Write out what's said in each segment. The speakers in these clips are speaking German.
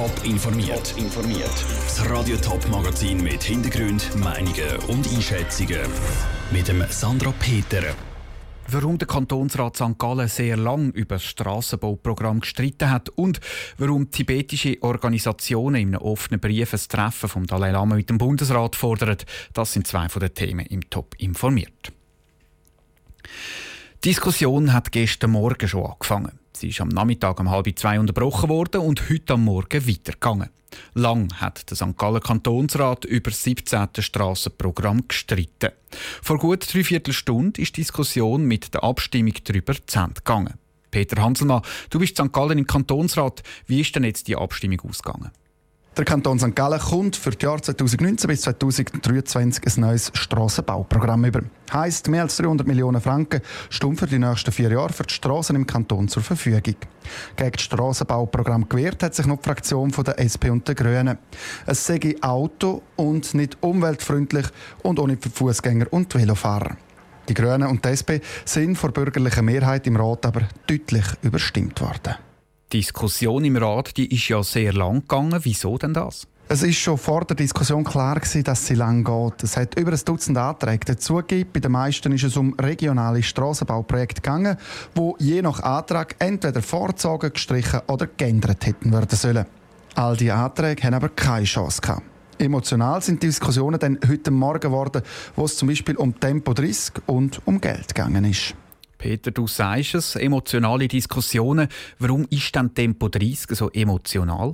Top informiert. informiert. Das Radio Top Magazin mit Hintergrund, Meinungen und Einschätzungen mit dem Sandra Peter. Warum der Kantonsrat St. Gallen sehr lang über das Strassenbauprogramm gestritten hat und warum tibetische Organisationen in einem offenen Brief ein Treffen vom Dalai Lama mit dem Bundesrat fordern, das sind zwei von den Themen im Top informiert. Die Diskussion hat gestern Morgen schon angefangen. Sie ist am Nachmittag um halb zwei unterbrochen worden und heute am Morgen weitergegangen. Lang hat der St. Gallen Kantonsrat über das 17. Strassenprogramm gestritten. Vor gut dreiviertel Stunde ist die Diskussion mit der Abstimmung darüber zu Ende gegangen. Peter Hanselmann, du bist St. Gallen im Kantonsrat. Wie ist denn jetzt die Abstimmung ausgegangen? Der Kanton St. Gallen kommt für die Jahre 2019 bis 2023 ein neues Strassenbauprogramm über. Heißt mehr als 300 Millionen Franken stehen für die nächsten vier Jahre für die Straßen im Kanton zur Verfügung. Gegen das Strassenbauprogramm gewehrt hat sich noch die Fraktion der SP und der Grünen. Es sei Auto und nicht umweltfreundlich und ohne für Fußgänger und Velofahrer. Die Grünen und die SP sind vor bürgerlicher Mehrheit im Rat aber deutlich überstimmt worden. Die Diskussion im Rat die ist ja sehr lang gegangen. Wieso denn das? Es ist schon vor der Diskussion klar gewesen, dass sie lang geht. Es hat über ein Dutzend Anträge dazugegeben. Bei den meisten ist es um regionale Strassenbauprojekte gegangen, wo je nach Antrag entweder vorgezogen, gestrichen oder geändert hätten werden sollen. All diese Anträge haben aber keine Chance gehabt. Emotional sind die Diskussionen dann heute Morgen geworden, wo es zum Beispiel um Tempo 30 und um Geld gegangen ist. Peter, du sagst es, emotionale Diskussionen. Warum ist denn Tempo 30 so emotional?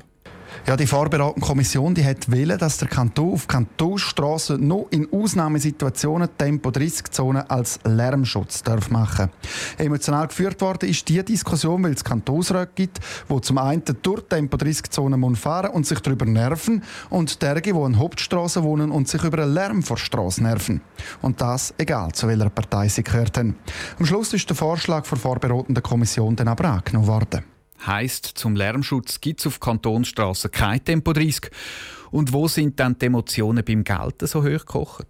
Ja, die vorbereitende Kommission die hat wollen, dass der Kanton auf Kantonsstraßen noch in Ausnahmesituationen Tempo 30 Zonen als Lärmschutz darf machen. Emotional geführt worden ist die Diskussion, weil es Kantonsräte gibt, wo zum einen durch Tempo 30 Zonen fahren und sich darüber nerven und derige, die an Hauptstraßen wohnen und sich über einen Lärm vor Straße nerven. Und das egal, zu welcher Partei sie gehört haben. Am Schluss ist der Vorschlag der vorbereitenden Kommission dann aber angenommen worden. Heißt, zum Lärmschutz gibt es auf Kantonsstraßen kein Tempo 30. Und wo sind dann die Emotionen beim Gelten so hoch gekocht?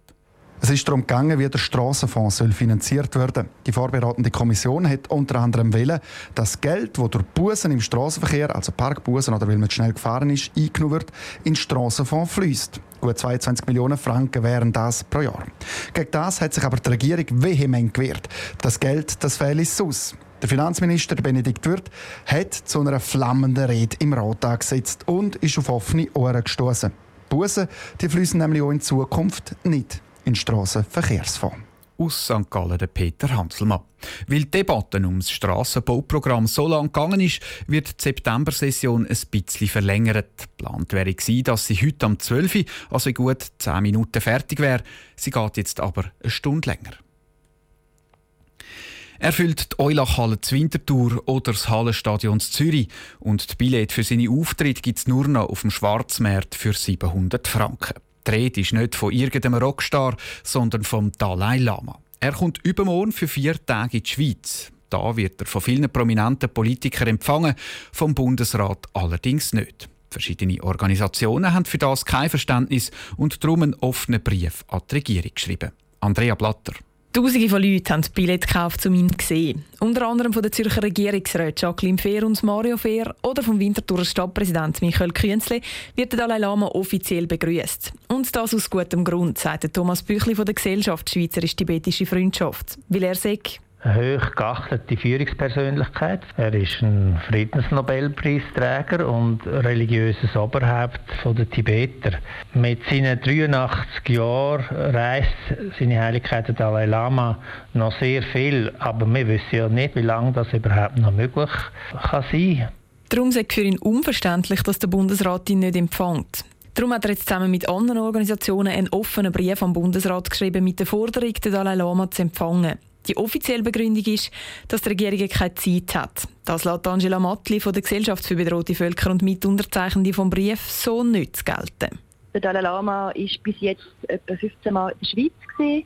Es ist darum gegangen, wie der Strassenfonds soll finanziert werden. Die vorbereitende Kommission hat unter anderem wollen, dass Geld, das durch Bußen im Straßenverkehr, also Parkbußen oder weil man schnell gefahren ist, eingenommen wird, in den Strassenfonds fließt. Gut 22 Millionen Franken wären das pro Jahr. Gegen das hat sich aber die Regierung vehement gewehrt. Das Geld, das fehlt aus. Der Finanzminister Benedikt Wirth hat zu einer flammenden Rede im Rat angesetzt und ist auf offene Ohren gestoßen. Bussen die fließen nämlich auch in Zukunft nicht in den Strassenverkehrsfonds. Aus St. Gallen der Peter Hanselmann. Weil die Debatte um das Strassenbauprogramm so lang gegangen ist, wird die September-Session ein bisschen verlängert. Geplant wäre gewesen, dass sie heute am 12. Uhr, also gut 10 Minuten fertig wäre. Sie geht jetzt aber eine Stunde länger. Er füllt die Eulachhalle zu Winterthur oder das Hallenstadion zu Zürich und die Billett für seine Auftritte gibt es nur noch auf dem Schwarzmarkt für 700 Franken. Die Rede ist nicht von irgendeinem Rockstar, sondern vom Dalai Lama. Er kommt übermorgen für vier Tage in die Schweiz. Da wird er von vielen prominenten Politikern empfangen, vom Bundesrat allerdings nicht. Verschiedene Organisationen haben für das kein Verständnis und darum einen offenen Brief an die Regierung geschrieben. Andrea Blatter. Tausende von Leuten haben Billett gekauft, um ihn zu sehen. Unter anderem von der Zürcher Regierungsräte Jacqueline Fehr und Mario Fehr oder vom Winterthurer Stadtpräsident Michael Künzle wird der Dalai Lama offiziell begrüßt. Und das aus gutem Grund, sagt Thomas Büchli von der Gesellschaft Schweizerisch-Tibetische Freundschaft. Weil er sagt, eine hochgeachtete Führungspersönlichkeit. Er ist ein Friedensnobelpreisträger und religiöses Oberhaupt der Tibeter. Mit seinen 83 Jahren reist seine Heiligkeit der Dalai Lama noch sehr viel, aber wir wissen ja nicht, wie lange das überhaupt noch möglich kann sein. Darum ist für ihn unverständlich, dass der Bundesrat ihn nicht empfängt. Darum hat er jetzt zusammen mit anderen Organisationen einen offenen Brief am Bundesrat geschrieben mit der Forderung, den Dalai Lama zu empfangen. Die offizielle Begründung ist, dass die Regierung keine Zeit hat. Das lässt Angela Mattli von der Gesellschaft für bedrohte Völker und Mitunterzeichnende vom Brief so nicht gelten. Der Dalai Lama war bis jetzt etwa 15 Mal in der Schweiz. Gewesen.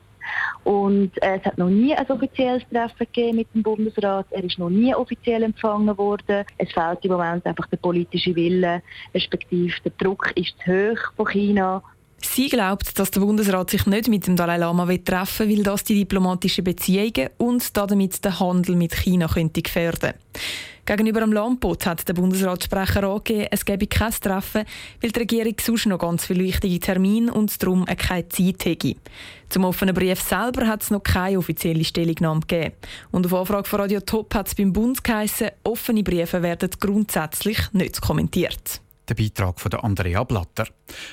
Und es hat noch nie ein offizielles Treffen gegeben mit dem Bundesrat. Er ist noch nie offiziell empfangen worden. Es fehlt im Moment einfach der politische Wille, respektive der Druck ist zu hoch von China. Sie glaubt, dass der Bundesrat sich nicht mit dem Dalai Lama treffen will, weil das die diplomatischen Beziehungen und damit den Handel mit China könnte gefährden. Gegenüber dem Landbot hat der Bundesratssprecher angegeben, es gebe kein Treffen, weil die Regierung sonst noch ganz viele wichtige Termine und darum keine Zeit hätte. Zum offenen Brief selber hat es noch keine offizielle Stellungnahme gegeben. Und auf Anfrage von Radio Top hat es beim Bund geheißen, offene Briefe werden grundsätzlich nicht kommentiert. Der Beitrag von Andrea Blatter.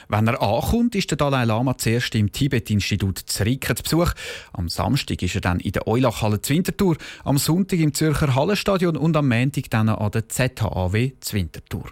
Wenn er ankommt, ist der Dalai Lama zuerst im Tibet-Institut Zriken zu Besuch. Am Samstag ist er dann in der Eulachhalle Zwintertour, am Sonntag im Zürcher Hallenstadion und am Montag dann an der ZHAW Zwintertour.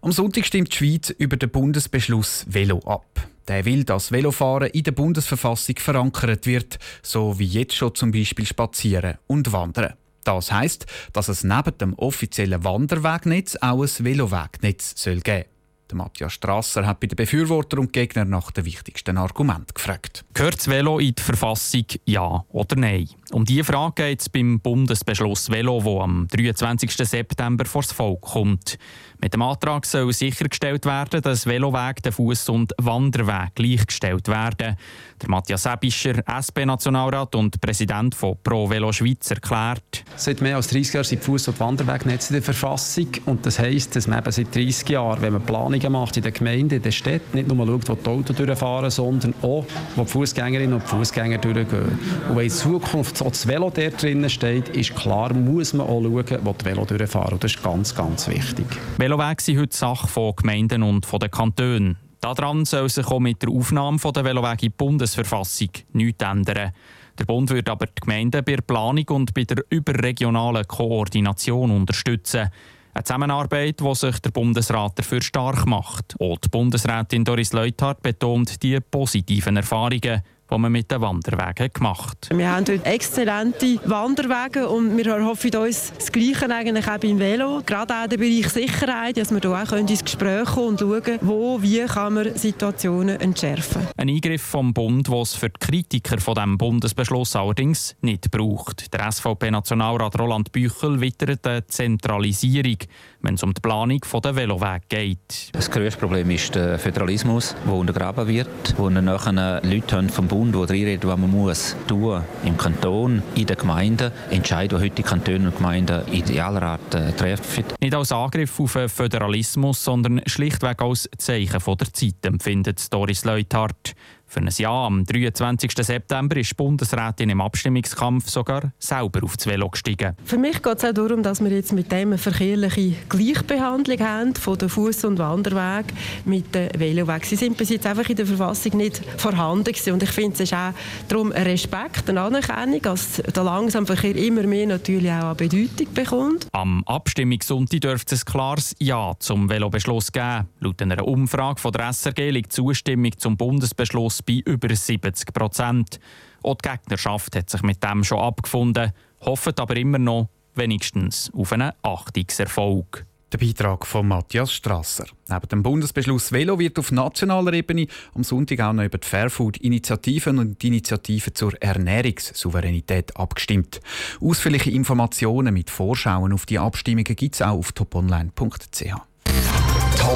Am Sonntag stimmt die Schweiz über den Bundesbeschluss Velo ab. Der will, dass Velofahren in der Bundesverfassung verankert wird, so wie jetzt schon zum Beispiel Spazieren und Wandern. Das heißt, dass es neben dem offiziellen Wanderwegnetz auch ein Velowegnetz soll geben der Matthias Strasser hat bei den Befürwortern und Gegnern nach den wichtigsten Argumenten gefragt. Gehört das Velo in die Verfassung, ja oder nein? Um diese Frage geht es beim Bundesbeschluss Velo, der am 23. September vor das Volk kommt. Mit dem Antrag soll sichergestellt werden, dass Veloweg, der Fuß- und Wanderweg gleichgestellt werden. Der Matthias Ebischer, SP-Nationalrat und Präsident von Pro Velo Schweiz, erklärt. Seit mehr als 30 Jahren sind Fuß- und Wanderwegnetze in der Verfassung. Und das heisst, dass man eben seit 30 Jahren, wenn man Planungen macht in den Gemeinden, in den Städten, nicht nur schaut, wo die Autos durchfahren, sondern auch, wo die Fußgängerinnen und Fußgänger durchgehen. Und wenn in Zukunft auch das Velo dort drinnen steht, ist klar, muss man auch schauen, wo die Velo durchfahren. Und das ist ganz, ganz wichtig. Velowege sind heute Sache von Gemeinden und von den Kantonen. Daran soll sich auch mit der Aufnahme der Velowege in die Bundesverfassung nichts ändern. Der Bund wird aber die Gemeinden bei der Planung und bei der überregionalen Koordination unterstützen. Eine Zusammenarbeit, wo sich der Bundesrat dafür stark macht. Die Bundesrätin Doris Leuthard betont die positiven Erfahrungen die man mit den Wanderwegen gemacht Wir haben dort exzellente Wanderwege und wir erhoffen uns das Gleiche eigentlich auch beim Velo. Gerade auch der Bereich Sicherheit, dass wir hier auch ins Gespräch kommen und schauen, wo, wie kann man Situationen entschärfen. Ein Eingriff vom Bund, es für die Kritiker von dem Bundesbeschluss allerdings nicht braucht. Der SVP-Nationalrat Roland Büchel wittert eine Zentralisierung, wenn es um die Planung der Velowege geht. Das grösste Problem ist der Föderalismus, der untergraben wird, wo nachher Leute vom Bund, die reinreden, was man muss tun im Kanton, in den Gemeinden, entscheiden, die heute die Kantone und Gemeinden idealer Art äh, treffen. Nicht als Angriff auf den Föderalismus, sondern schlichtweg als Zeichen der Zeit, empfindet Doris Leuthardt. Für ein Jahr am 23. September ist die Bundesrätin im Abstimmungskampf sogar selber auf das Velo gestiegen. Für mich geht es auch darum, dass wir jetzt mit dem eine verkehrliche Gleichbehandlung haben von den Fuß- und Wanderweg mit den Velowegen. Sie sind bis jetzt einfach in der Verfassung nicht vorhanden gewesen. und ich finde es ist auch darum ein Respekt, eine Anerkennung, dass der Langsamverkehr immer mehr natürlich auch an Bedeutung bekommt. Am Abstimmungssonntag dürfte es ein klares Ja zum Velobeschluss geben. Laut einer Umfrage von der SRG liegt Zustimmung zum Bundesbeschluss bei über 70 Prozent. Auch die Gegnerschaft hat sich mit dem schon abgefunden, hofft aber immer noch wenigstens auf einen Achtungserfolg. Der Beitrag von Matthias Strasser. Neben dem Bundesbeschluss Velo wird auf nationaler Ebene am Sonntag auch noch über die Fairfood-Initiativen und die Initiativen zur Ernährungssouveränität abgestimmt. Ausführliche Informationen mit Vorschauen auf die Abstimmungen gibt es auch auf toponline.ch.